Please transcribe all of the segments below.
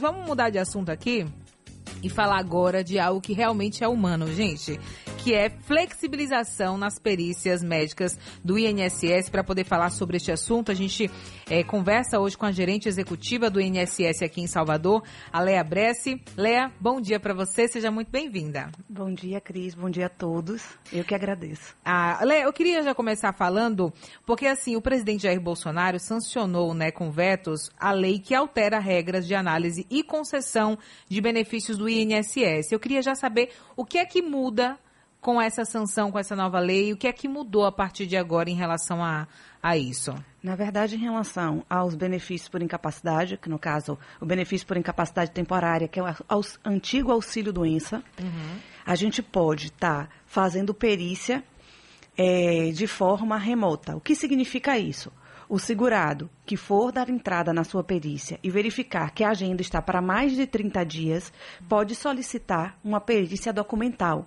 Vamos mudar de assunto aqui e falar agora de algo que realmente é humano, gente, que é flexibilização nas perícias médicas do INSS. Para poder falar sobre este assunto, a gente é, conversa hoje com a gerente executiva do INSS aqui em Salvador, a Lea Bressi. Lea, bom dia para você, seja muito bem-vinda. Bom dia, Cris, bom dia a todos. Eu que agradeço. Ah, Lea, eu queria já começar falando, porque assim, o presidente Jair Bolsonaro sancionou, né, com vetos, a lei que altera regras de análise e concessão de benefícios do INSS. Eu queria já saber o que é que muda com essa sanção, com essa nova lei, o que é que mudou a partir de agora em relação a, a isso? Na verdade, em relação aos benefícios por incapacidade, que no caso, o benefício por incapacidade temporária, que é o antigo auxílio-doença, uhum. a gente pode estar tá fazendo perícia é, de forma remota. O que significa isso? O segurado que for dar entrada na sua perícia e verificar que a agenda está para mais de 30 dias, pode solicitar uma perícia documental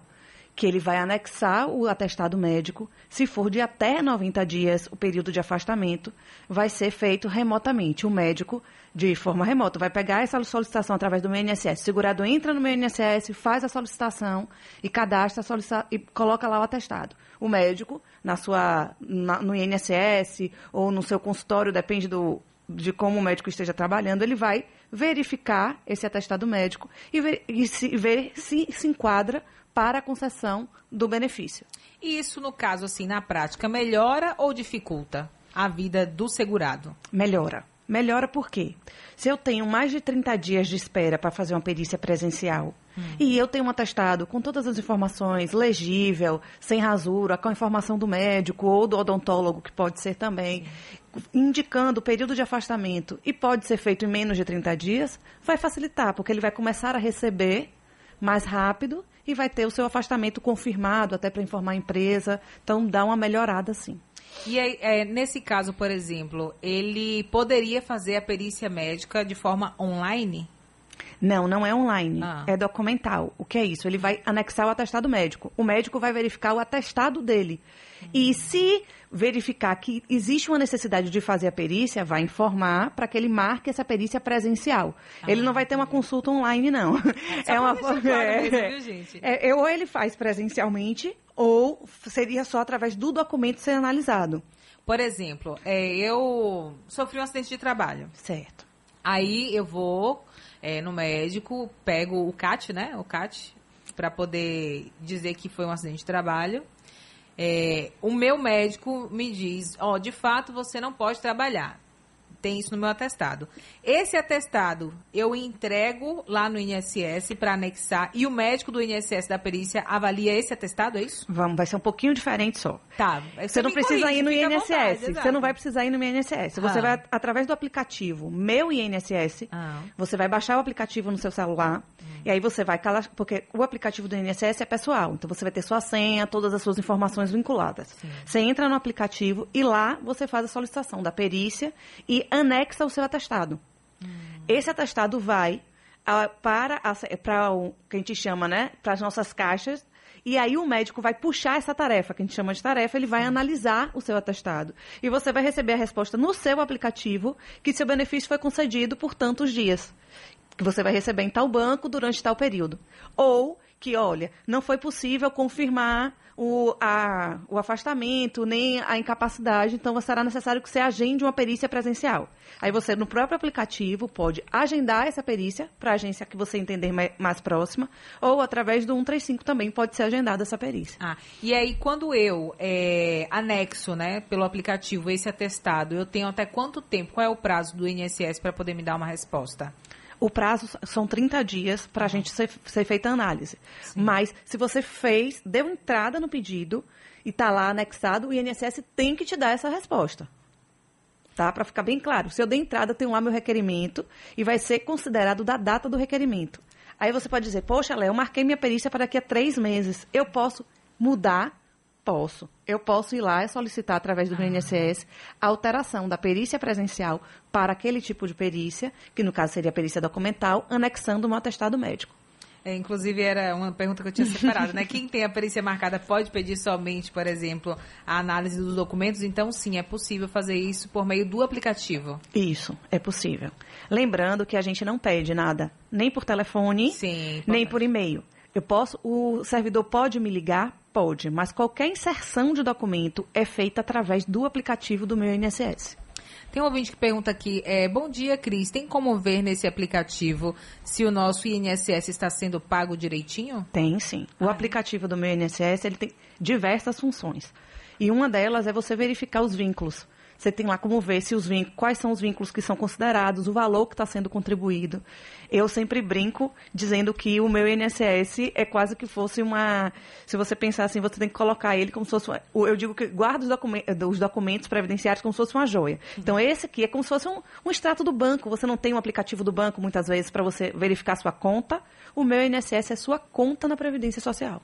que ele vai anexar o atestado médico. Se for de até 90 dias o período de afastamento, vai ser feito remotamente. O médico, de forma remota, vai pegar essa solicitação através do meu INSS. O segurado entra no meu INSS, faz a solicitação e cadastra a solicitação e coloca lá o atestado. O médico, na sua, na, no INSS ou no seu consultório, depende do, de como o médico esteja trabalhando, ele vai verificar esse atestado médico e ver, e se, ver se se enquadra para a concessão do benefício. E isso, no caso, assim, na prática, melhora ou dificulta a vida do segurado? Melhora. Melhora por quê? Se eu tenho mais de 30 dias de espera para fazer uma perícia presencial hum. e eu tenho um atestado com todas as informações, legível, sem rasura, com a informação do médico ou do odontólogo, que pode ser também, indicando o período de afastamento e pode ser feito em menos de 30 dias, vai facilitar, porque ele vai começar a receber mais rápido e vai ter o seu afastamento confirmado até para informar a empresa. Então, dá uma melhorada, sim. E aí, é, nesse caso, por exemplo, ele poderia fazer a perícia médica de forma online? Não, não é online. Ah. É documental. O que é isso? Ele vai anexar o atestado médico. O médico vai verificar o atestado dele. E se verificar que existe uma necessidade de fazer a perícia, vai informar para que ele marque essa perícia presencial. Ah, ele não vai ter uma consulta online, não. É, é uma claro é, mesmo, viu, gente? É, ou ele faz presencialmente, ou seria só através do documento ser analisado. Por exemplo, é, eu sofri um acidente de trabalho. Certo. Aí eu vou é, no médico, pego o CAT, né? O CAT, para poder dizer que foi um acidente de trabalho. É, o meu médico me diz, ó, oh, de fato você não pode trabalhar tem isso no meu atestado. Esse atestado eu entrego lá no INSS para anexar e o médico do INSS da perícia avalia esse atestado, é isso? Vamos, vai ser um pouquinho diferente só. Tá. Você não precisa ir no INSS. Vontade, você não vai precisar ir no INSS. Você ah. vai através do aplicativo Meu INSS. Ah. Você vai baixar o aplicativo no seu celular hum. e aí você vai calar, porque o aplicativo do INSS é pessoal. Então você vai ter sua senha, todas as suas informações vinculadas. Sim. Você entra no aplicativo e lá você faz a solicitação da perícia e anexa o seu atestado. Hum. Esse atestado vai uh, para, para o que a gente chama, né, para as nossas caixas, e aí o médico vai puxar essa tarefa, que a gente chama de tarefa, ele vai Sim. analisar o seu atestado. E você vai receber a resposta no seu aplicativo que seu benefício foi concedido por tantos dias. Que você vai receber em tal banco durante tal período. Ou que, olha, não foi possível confirmar o, a, o afastamento, nem a incapacidade, então será necessário que você agende uma perícia presencial. Aí você, no próprio aplicativo, pode agendar essa perícia para a agência que você entender mais, próxima, ou através do 135 também pode ser agendada essa perícia. Ah, e aí quando eu é, anexo, né, pelo aplicativo esse atestado, eu tenho até quanto tempo? Qual é o prazo do INSS para poder me dar uma resposta? O prazo são 30 dias para a gente ser, ser, feita a análise. Sim. Mas se você fez, deu entrada no pedido e está lá anexado, o INSS tem que te dar essa resposta. Tá? Para ficar bem claro. Se eu der entrada, eu tenho lá meu requerimento e vai ser considerado da data do requerimento. Aí você pode dizer, poxa, Léo, eu marquei minha perícia para daqui a três meses. Eu posso mudar Posso. Eu posso ir lá e solicitar através do INSS a alteração da perícia presencial para aquele tipo de perícia, que no caso seria a perícia documental, anexando um atestado médico. É, inclusive, era uma pergunta que eu tinha separado, né? Quem tem a perícia marcada pode pedir somente, por exemplo, a análise dos documentos? Então, sim, é possível fazer isso por meio do aplicativo. Isso, é possível. Lembrando que a gente não pede nada, nem por telefone, sim, nem por e-mail. Eu posso, o servidor pode me ligar? Pode, mas qualquer inserção de documento é feita através do aplicativo do meu INSS. Tem um ouvinte que pergunta aqui, é, bom dia, Cris, tem como ver nesse aplicativo se o nosso INSS está sendo pago direitinho? Tem, sim. O ah, aplicativo do meu INSS, ele tem diversas funções. E uma delas é você verificar os vínculos. Você tem lá como ver se os vínculos, quais são os vínculos que são considerados, o valor que está sendo contribuído. Eu sempre brinco dizendo que o meu INSS é quase que fosse uma. Se você pensar assim, você tem que colocar ele como se fosse. Eu digo que guarda os, documentos, os documentos previdenciários como se fosse uma joia. Então, esse aqui é como se fosse um, um extrato do banco. Você não tem um aplicativo do banco, muitas vezes, para você verificar sua conta. O meu INSS é sua conta na Previdência Social.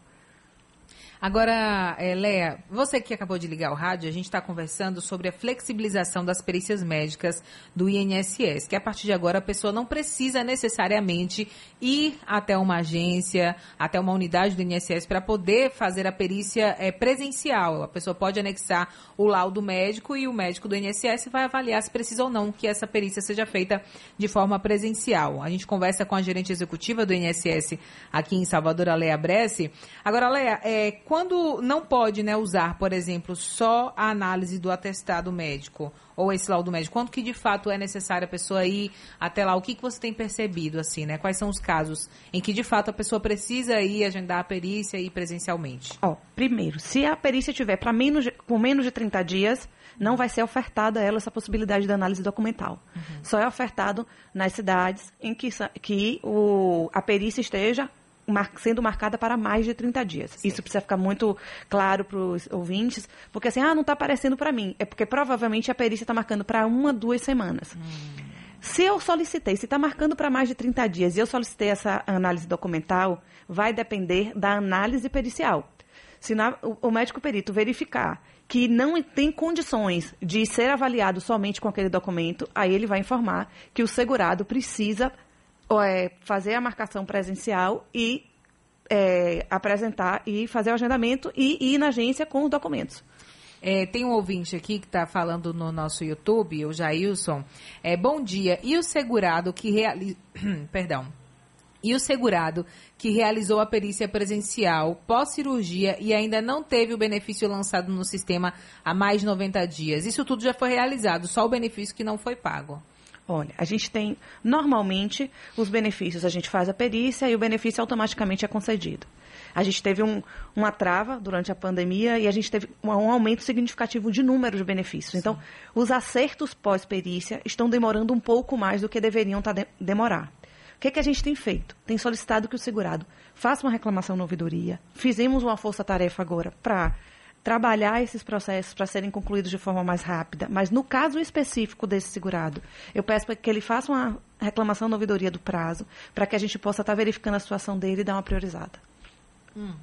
Agora, é, você que acabou de ligar o rádio, a gente está conversando sobre a flexibilização das perícias médicas do INSS, que a partir de agora a pessoa não precisa necessariamente ir até uma agência, até uma unidade do INSS para poder fazer a perícia é, presencial. A pessoa pode anexar o laudo médico e o médico do INSS vai avaliar se precisa ou não que essa perícia seja feita de forma presencial. A gente conversa com a gerente executiva do INSS aqui em Salvador, a Léa Bressi. Agora, Léa, é, quando não pode né, usar, por exemplo, só a análise do atestado médico ou esse laudo médico, quanto que de fato é necessário a pessoa ir até lá? O que, que você tem percebido, assim, né? Quais são os casos em que de fato a pessoa precisa ir agendar a perícia e ir presencialmente? Ó, primeiro, se a perícia tiver para menos de, com menos de 30 dias, não vai ser ofertada a ela essa possibilidade de análise documental. Uhum. Só é ofertado nas cidades em que, que o, a perícia esteja mar, sendo marcada para mais de 30 dias. Sim. Isso precisa ficar muito claro para os ouvintes, porque assim, ah, não está aparecendo para mim. É porque provavelmente a perícia está marcando para uma, duas semanas. Hum. Se eu solicitei, se está marcando para mais de 30 dias e eu solicitei essa análise documental, vai depender da análise pericial. Se na, o, o médico perito verificar que não tem condições de ser avaliado somente com aquele documento, aí ele vai informar que o segurado precisa é, fazer a marcação presencial e é, apresentar e fazer o agendamento e ir na agência com os documentos. É, tem um ouvinte aqui que está falando no nosso YouTube, o Jailson. É, bom dia. E o segurado que realiza. Perdão. E o segurado que realizou a perícia presencial pós-cirurgia e ainda não teve o benefício lançado no sistema há mais de 90 dias. Isso tudo já foi realizado, só o benefício que não foi pago. Olha, a gente tem, normalmente, os benefícios, a gente faz a perícia e o benefício automaticamente é concedido. A gente teve um, uma trava durante a pandemia e a gente teve um, um aumento significativo de número de benefícios. Então, Sim. Então, os acertos pós-perícia estão demorando um pouco mais do que deveriam tá de, demorar. O que, que a gente tem feito? Tem solicitado que o segurado faça uma reclamação na ouvidoria. Fizemos uma força-tarefa agora para trabalhar esses processos para serem concluídos de forma mais rápida. Mas no caso específico desse segurado, eu peço que ele faça uma reclamação na ouvidoria do prazo, para que a gente possa estar tá verificando a situação dele e dar uma priorizada. Hum.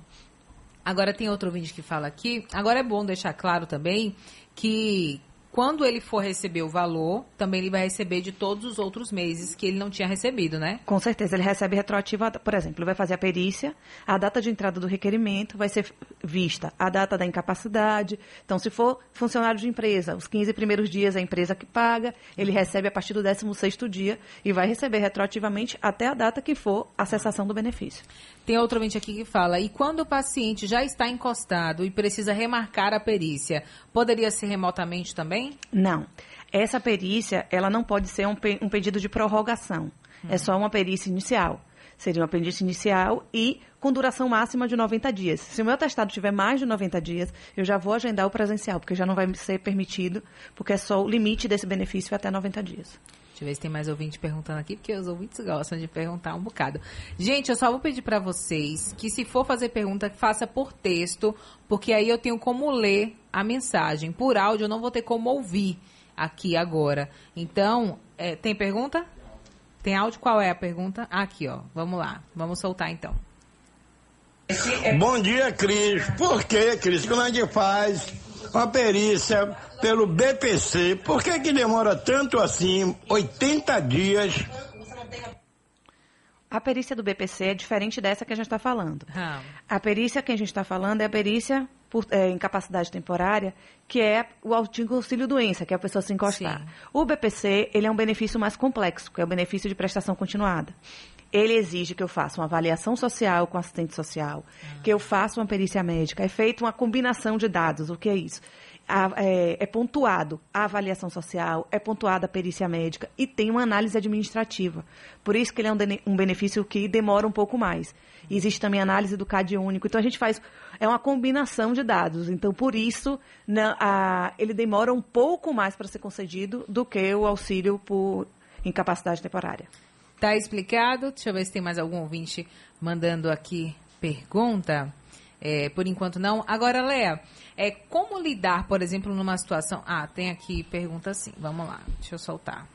Agora tem outro vídeo que fala aqui. Agora é bom deixar claro também que quando ele for receber o valor, também ele vai receber de todos os outros meses que ele não tinha recebido, né? Com certeza, ele recebe retroativa, por exemplo, ele vai fazer a perícia, a data de entrada do requerimento vai ser vista, a data da incapacidade. Então, se for funcionário de empresa, os 15 primeiros dias é a empresa que paga, ele recebe a partir do 16º dia e vai receber retroativamente até a data que for a cessação do benefício. Tem outro ouvinte aqui que fala, e quando o paciente já está encostado e precisa remarcar a perícia, poderia ser remotamente também? Não. Essa perícia, ela não pode ser um, pe um pedido de prorrogação. Hum. É só uma perícia inicial. Seria uma perícia inicial e com duração máxima de 90 dias. Se o meu atestado tiver mais de 90 dias, eu já vou agendar o presencial, porque já não vai ser permitido, porque é só o limite desse benefício até 90 dias. Deixa eu ver se tem mais ouvinte perguntando aqui, porque os ouvintes gostam de perguntar um bocado. Gente, eu só vou pedir para vocês que se for fazer pergunta, faça por texto, porque aí eu tenho como ler a mensagem. Por áudio eu não vou ter como ouvir aqui agora. Então, é, tem pergunta? Tem áudio? Qual é a pergunta? Aqui, ó. Vamos lá. Vamos soltar então. Bom dia, Cris. Por que, Cris? Como é que faz uma perícia pelo BPC. Por que, que demora tanto assim, 80 dias? A perícia do BPC é diferente dessa que a gente está falando. Ah. A perícia que a gente está falando é a perícia por é, incapacidade temporária, que é o auxílio doença, que é a pessoa se encostar. Sim. O BPC, ele é um benefício mais complexo, que é o benefício de prestação continuada. Ele exige que eu faça uma avaliação social com assistente social, ah. que eu faça uma perícia médica. É feita uma combinação de dados. O que é isso? A, é, é, pontuado a avaliação social, é pontuada a perícia médica e tem uma análise administrativa. Por isso que ele é um, um benefício que demora um pouco mais. Existe também a análise do CAD único. Então, a gente faz... É uma combinação de dados. Então, por isso, na, a, ele demora um pouco mais para ser concedido do que o auxílio por incapacidade temporária. Tá explicado. Deixa eu ver se tem mais algum ouvinte mandando aqui pergunta. É, por enquanto não. Agora, Léa, é, como lidar, por exemplo, numa situação. Ah, tem aqui pergunta assim. Vamos lá, deixa eu soltar.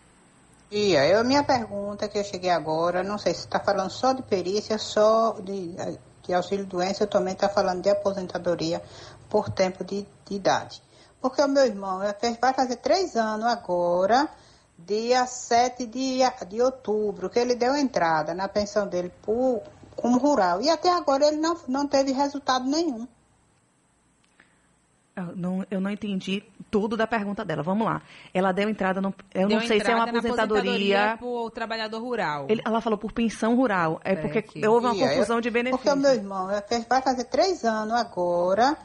Ia, eu, minha pergunta que eu cheguei agora, não sei se está falando só de perícia, só de, de auxílio doença, eu também está falando de aposentadoria por tempo de, de idade. Porque o meu irmão vai fazer três anos agora, dia 7 de, de outubro, que ele deu entrada na pensão dele por, como rural. E até agora ele não, não teve resultado nenhum. Eu não, eu não entendi tudo da pergunta dela. Vamos lá. Ela deu entrada no. Eu deu não sei se é uma aposentadoria. por trabalhador rural. Ele, ela falou por pensão rural. É, é porque que... houve uma confusão eu, de benefícios. Porque o meu irmão vai fazer três anos agora,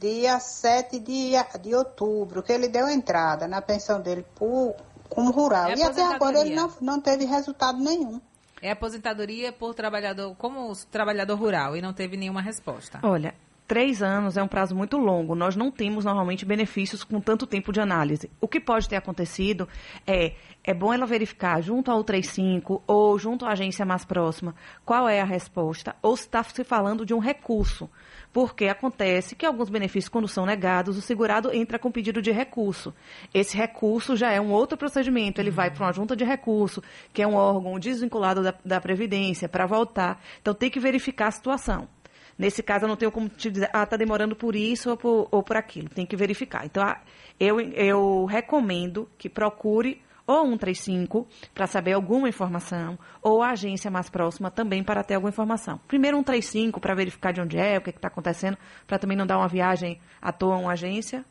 dia 7 de, de outubro, que ele deu entrada na pensão dele por, como rural. É e até agora ele não, não teve resultado nenhum. É aposentadoria por trabalhador, como trabalhador rural, e não teve nenhuma resposta. Olha, Três anos é um prazo muito longo. Nós não temos normalmente benefícios com tanto tempo de análise. O que pode ter acontecido é é bom ela verificar junto ao 35 ou junto à agência mais próxima qual é a resposta ou se está se falando de um recurso. Porque acontece que alguns benefícios, quando são negados, o segurado entra com pedido de recurso. Esse recurso já é um outro procedimento. Ele uhum. vai para uma junta de recurso, que é um órgão desvinculado da, da Previdência, para voltar. Então tem que verificar a situação. Nesse caso, eu não tenho como te dizer, ah, está demorando por isso ou por, ou por aquilo. Tem que verificar. Então, ah, eu, eu recomendo que procure ou 135 para saber alguma informação, ou a agência mais próxima também para ter alguma informação. Primeiro 135 para verificar de onde é, o que está acontecendo, para também não dar uma viagem à toa a uma agência.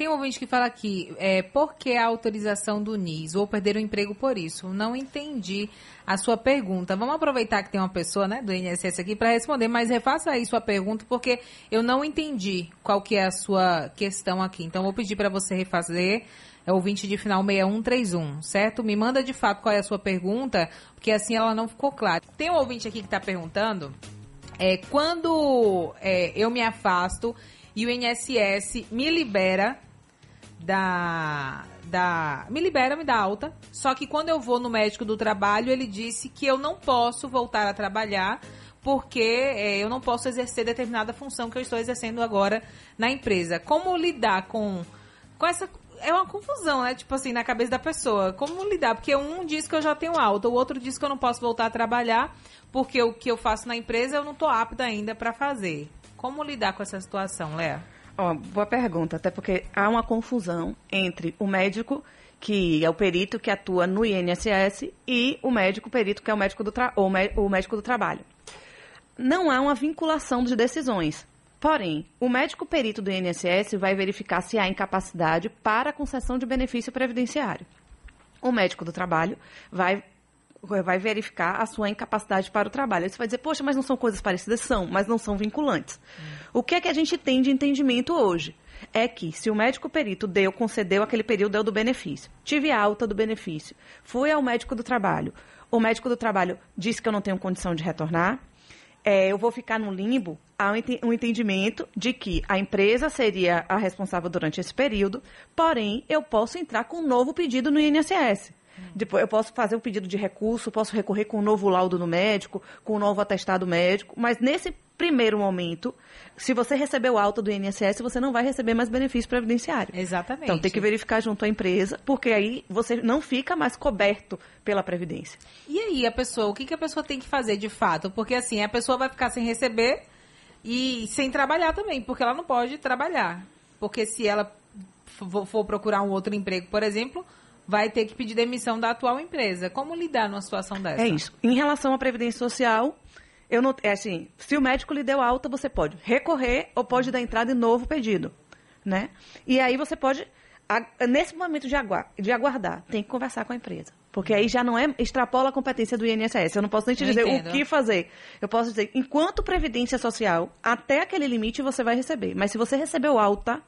Tem um ouvinte que fala aqui, é, por que a autorização do NIS? Vou perder o emprego por isso. Não entendi a sua pergunta. Vamos aproveitar que tem uma pessoa né, do INSS aqui para responder, mas refaça aí sua pergunta, porque eu não entendi qual que é a sua questão aqui. Então, vou pedir para você refazer. É ouvinte de final 6131, certo? Me manda de fato qual é a sua pergunta, porque assim ela não ficou clara. Tem um ouvinte aqui que está perguntando, é, quando é, eu me afasto e o INSS me libera da, da. Me libera, me dá alta. Só que quando eu vou no médico do trabalho, ele disse que eu não posso voltar a trabalhar porque é, eu não posso exercer determinada função que eu estou exercendo agora na empresa. Como lidar com, com essa. É uma confusão, né? Tipo assim, na cabeça da pessoa. Como lidar? Porque um diz que eu já tenho alta, o outro diz que eu não posso voltar a trabalhar porque o que eu faço na empresa eu não estou apta ainda para fazer. Como lidar com essa situação, Léa? Ó, boa pergunta, até porque há uma confusão entre o médico que é o perito que atua no INSS e o médico perito que é o médico do tra... ou o médico do trabalho. Não há uma vinculação de decisões. Porém, o médico perito do INSS vai verificar se há incapacidade para concessão de benefício previdenciário. O médico do trabalho vai vai verificar a sua incapacidade para o trabalho. Aí você vai dizer, poxa, mas não são coisas parecidas? São, mas não são vinculantes. Hum. O que é que a gente tem de entendimento hoje? É que se o médico perito deu, concedeu aquele período, deu do benefício. Tive alta do benefício. Fui ao médico do trabalho. O médico do trabalho disse que eu não tenho condição de retornar. É, eu vou ficar no limbo. Há um entendimento de que a empresa seria a responsável durante esse período, porém, eu posso entrar com um novo pedido no INSS. Depois eu posso fazer um pedido de recurso, posso recorrer com um novo laudo no médico, com um novo atestado médico, mas nesse primeiro momento, se você recebeu alta do INSS, você não vai receber mais benefício previdenciário. Exatamente. Então tem que verificar junto à empresa, porque aí você não fica mais coberto pela previdência. E aí a pessoa, o que, que a pessoa tem que fazer de fato? Porque assim, a pessoa vai ficar sem receber e sem trabalhar também, porque ela não pode trabalhar. Porque se ela for procurar um outro emprego, por exemplo, vai ter que pedir demissão da atual empresa. Como lidar numa situação dessa? É isso. Em relação à Previdência Social, eu não, é assim, se o médico lhe deu alta, você pode recorrer ou pode dar entrada em novo pedido, né? E aí você pode, nesse momento de, de aguardar, tem que conversar com a empresa. Porque aí já não é, extrapola a competência do INSS. Eu não posso nem te dizer o que fazer. Eu posso dizer, enquanto Previdência Social, até aquele limite você vai receber. Mas se você recebeu alta,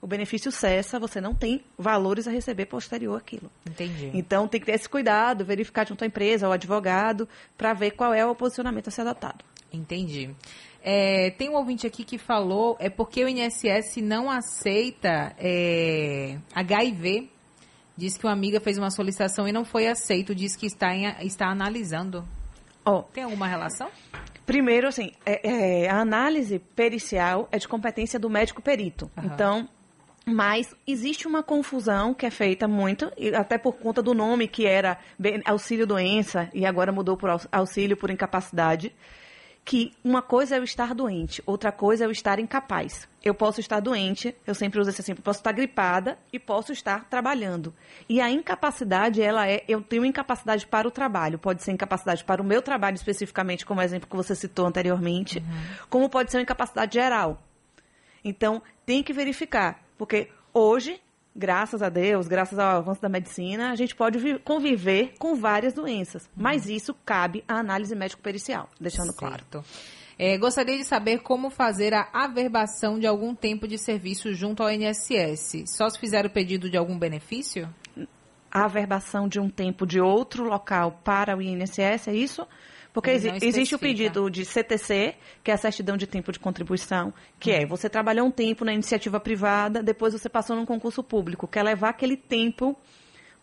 o benefício cessa, você não tem valores a receber posterior àquilo. Entendi. Então tem que ter esse cuidado, verificar junto à empresa, ao advogado, para ver qual é o posicionamento a ser adotado. Entendi. É, tem um ouvinte aqui que falou, é porque o INSS não aceita é, HIV. Diz que uma amiga fez uma solicitação e não foi aceito. Diz que está, em, está analisando. Oh, tem alguma relação? Primeiro, assim, é, é, a análise pericial é de competência do médico perito. Uhum. Então, mas existe uma confusão que é feita muito, até por conta do nome que era auxílio doença e agora mudou por auxílio por incapacidade, que uma coisa é eu estar doente, outra coisa é eu estar incapaz. Eu posso estar doente, eu sempre uso esse assim, posso estar gripada e posso estar trabalhando. E a incapacidade, ela é, eu tenho incapacidade para o trabalho, pode ser incapacidade para o meu trabalho especificamente, como o exemplo que você citou anteriormente, uhum. como pode ser uma incapacidade geral. Então, tem que verificar porque hoje, graças a Deus, graças ao avanço da medicina, a gente pode conviver com várias doenças. Uhum. Mas isso cabe à análise médico-pericial, deixando certo. claro. É, gostaria de saber como fazer a averbação de algum tempo de serviço junto ao INSS. Só se fizer o pedido de algum benefício? A averbação de um tempo de outro local para o INSS, é isso? Porque exi existe o pedido de CTC, que é a certidão de tempo de contribuição, que é você trabalhou um tempo na iniciativa privada, depois você passou num concurso público, quer levar aquele tempo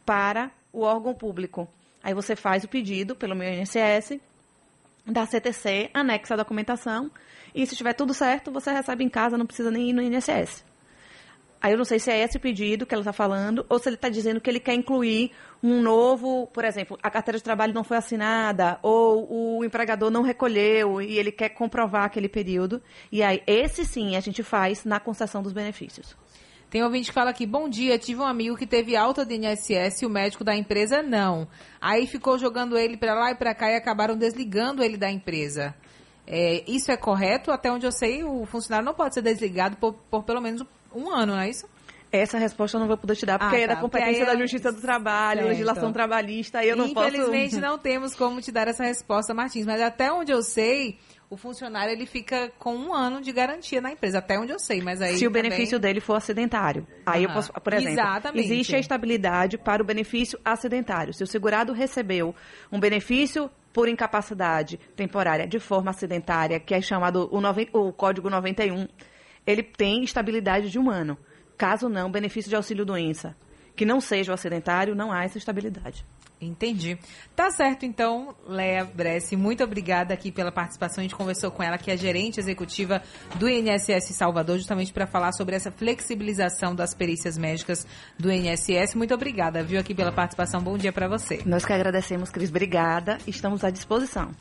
para o órgão público. Aí você faz o pedido pelo meu INSS, da CTC, anexa a documentação, e se estiver tudo certo, você recebe em casa, não precisa nem ir no INSS. Aí eu não sei se é esse pedido que ela está falando, ou se ele está dizendo que ele quer incluir um novo, por exemplo, a carteira de trabalho não foi assinada, ou o empregador não recolheu e ele quer comprovar aquele período. E aí, esse sim a gente faz na concessão dos benefícios. Tem um ouvinte que fala aqui, bom dia, tive um amigo que teve alta de INSS e o médico da empresa não. Aí ficou jogando ele para lá e para cá e acabaram desligando ele da empresa. É, isso é correto? Até onde eu sei, o funcionário não pode ser desligado por, por pelo menos um ano, não é isso? Essa resposta eu não vou poder te dar, porque ah, tá. é da competência da Justiça do Trabalho, certo. legislação trabalhista, e eu não Infelizmente, posso... Infelizmente, não temos como te dar essa resposta, Martins, mas até onde eu sei, o funcionário ele fica com um ano de garantia na empresa, até onde eu sei, mas aí Se também... o benefício dele for acidentário. Aí eu posso, por exemplo, Exatamente. existe a estabilidade para o benefício acidentário. Se o segurado recebeu um benefício por incapacidade temporária de forma acidentária, que é chamado o, noven... o Código 91, ele tem estabilidade de um ano. Caso não, benefício de auxílio-doença, que não seja o acidentário, não há essa estabilidade. Entendi. Tá certo, então, Léa Bressi, muito obrigada aqui pela participação. A gente conversou com ela, que é gerente executiva do INSS Salvador, justamente para falar sobre essa flexibilização das perícias médicas do INSS. Muito obrigada, viu, aqui pela participação. Bom dia para você. Nós que agradecemos, Cris. Obrigada. Estamos à disposição.